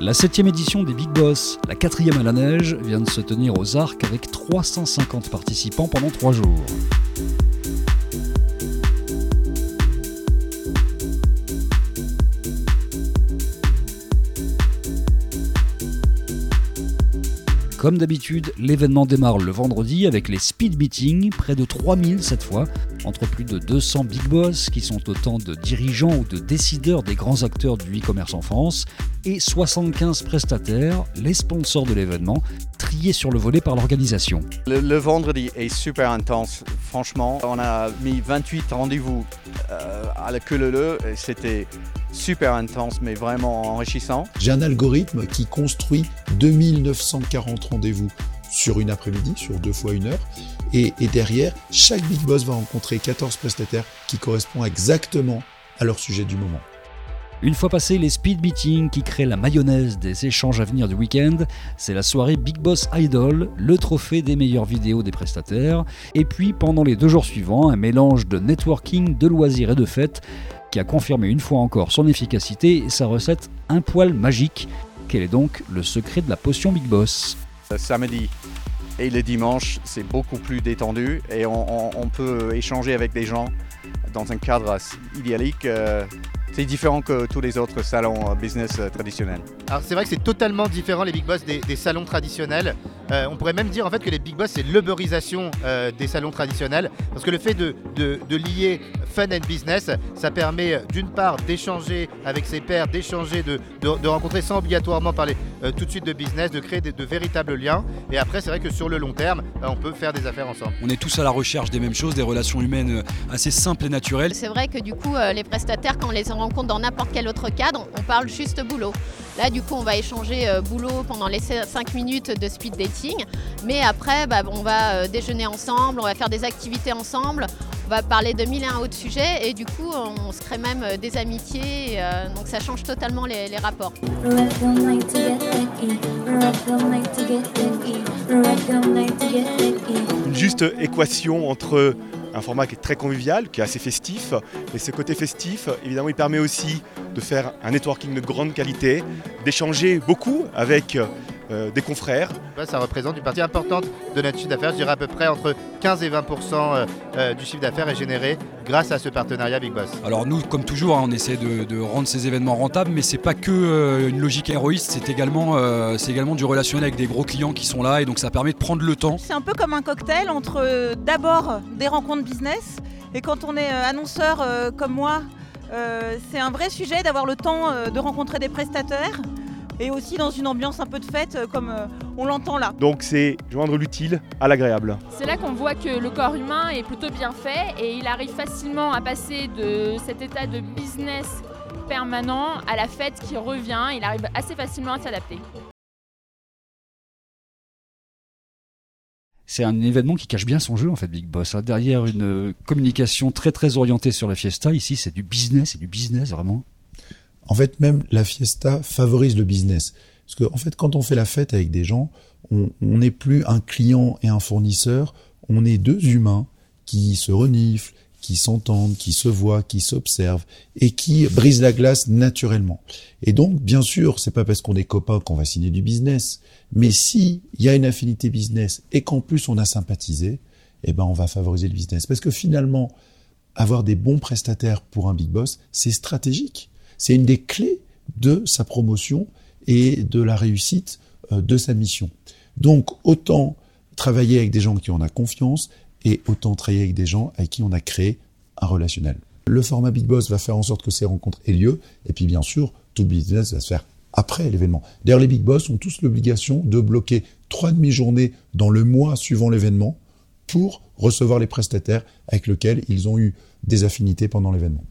La septième édition des Big Boss, la quatrième à la neige, vient de se tenir aux Arcs avec 350 participants pendant trois jours. Comme d'habitude, l'événement démarre le vendredi avec les speed meetings, près de 3000 cette fois, entre plus de 200 big boss qui sont autant de dirigeants ou de décideurs des grands acteurs du e-commerce en France, et 75 prestataires, les sponsors de l'événement, triés sur le volet par l'organisation. Le, vendredi est super intense, franchement. On a mis 28 rendez-vous euh, à la queue leu et c'était super intense mais vraiment enrichissant. J'ai un algorithme qui construit 2940 rendez-vous sur une après-midi, sur deux fois une heure. Et, et, derrière, chaque Big Boss va rencontrer 14 prestataires qui correspondent exactement à leur sujet du moment. Une fois passé les speed meetings qui créent la mayonnaise des échanges à venir du week-end, c'est la soirée Big Boss Idol, le trophée des meilleures vidéos des prestataires. Et puis pendant les deux jours suivants, un mélange de networking, de loisirs et de fêtes qui a confirmé une fois encore son efficacité et sa recette un poil magique. Quel est donc le secret de la potion Big Boss? Samedi et le dimanche, c'est beaucoup plus détendu et on, peut échanger avec des gens dans un cadre idéalique. Euh, c'est différent que tous les autres salons euh, business euh, traditionnels. Alors c'est vrai que c'est totalement différent les big boss des, salons traditionnels. Euh, on pourrait même dire en fait que les big boss c'est l'uberisation des salons traditionnels parce que le fait de, de, lier fun and business, ça permet d'une part d'échanger avec ses pairs, d'échanger, de, de, rencontrer sans obligatoirement parler tout de suite de business, de créer de, véritables liens. Et après c'est vrai que sur le long terme, on peut faire des affaires ensemble. On est tous à la recherche des mêmes choses, des relations humaines assez simples et naturelles. C'est vrai que du coup les prestataires quand on les compte dans n'importe quel autre cadre, on parle juste boulot. Là, du coup, on va échanger euh, boulot pendant les 5 minutes de speed dating. Mais après, bah, on va euh, déjeuner ensemble, on va faire des activités ensemble, on va parler de mille et un autres sujets. Et du coup, on se crée même euh, des amitiés. donc, ça change totalement les, les rapports. Une juste équation entre un format qui est très convivial, qui est assez festif. Et ce côté festif, évidemment, il permet aussi de faire un networking de grande qualité, d'échanger beaucoup avec euh, des confrères. Ça représente une partie importante de notre chiffre d'affaires. Je dirais à peu près entre 15 et 20% euh, euh, du chiffre d'affaires est généré grâce à ce partenariat Big Boss. Alors nous, comme toujours, hein, on essaie de, rendre ces événements rentables, mais c'est pas que une logique héroïste, c'est également, c'est également du relationnel avec des gros clients qui sont là, et donc ça permet de prendre le temps. C'est un peu comme un cocktail entre d'abord des rencontres business, et quand on est annonceur comme moi, c'est un vrai sujet d'avoir le temps de rencontrer des prestataires et aussi dans une ambiance un peu de fête euh, comme euh, on l'entend là. Donc c'est joindre l'utile à l'agréable. C'est là qu'on voit que le corps humain est plutôt bien fait et il arrive facilement à passer de cet état de business permanent à la fête qui revient, il arrive assez facilement à s'adapter. C'est un événement qui cache bien son jeu en fait, Big Boss. Hein. Derrière une communication très très orientée sur la fiesta, ici c'est du business, c'est du business vraiment. En fait, même la fiesta favorise le business. Parce que, en fait, quand on fait la fête avec des gens, on n'est plus un client et un fournisseur, on est deux humains qui se reniflent, qui s'entendent, qui se voient, qui s'observent et qui brisent la glace naturellement. Et donc, bien sûr, c'est pas parce qu'on est copains qu'on va signer du business, mais si il y a une affinité business et qu'en plus on a sympathisé, eh ben on va favoriser le business. Parce que finalement, avoir des bons prestataires pour un big boss, c'est stratégique. C'est une des clés de sa promotion et de la réussite euh, de sa mission. Donc autant travailler avec des gens qui on a confiance et autant travailler avec des gens avec qui on a créé un relationnel. Le format Big Boss va faire en sorte que ces rencontres aient lieu et puis bien sûr tout business va se faire après l'événement. D'ailleurs les Big Boss ont tous l'obligation de bloquer trois demi-journées dans le mois suivant l'événement pour recevoir les prestataires avec lesquels ils ont eu des affinités pendant l'événement.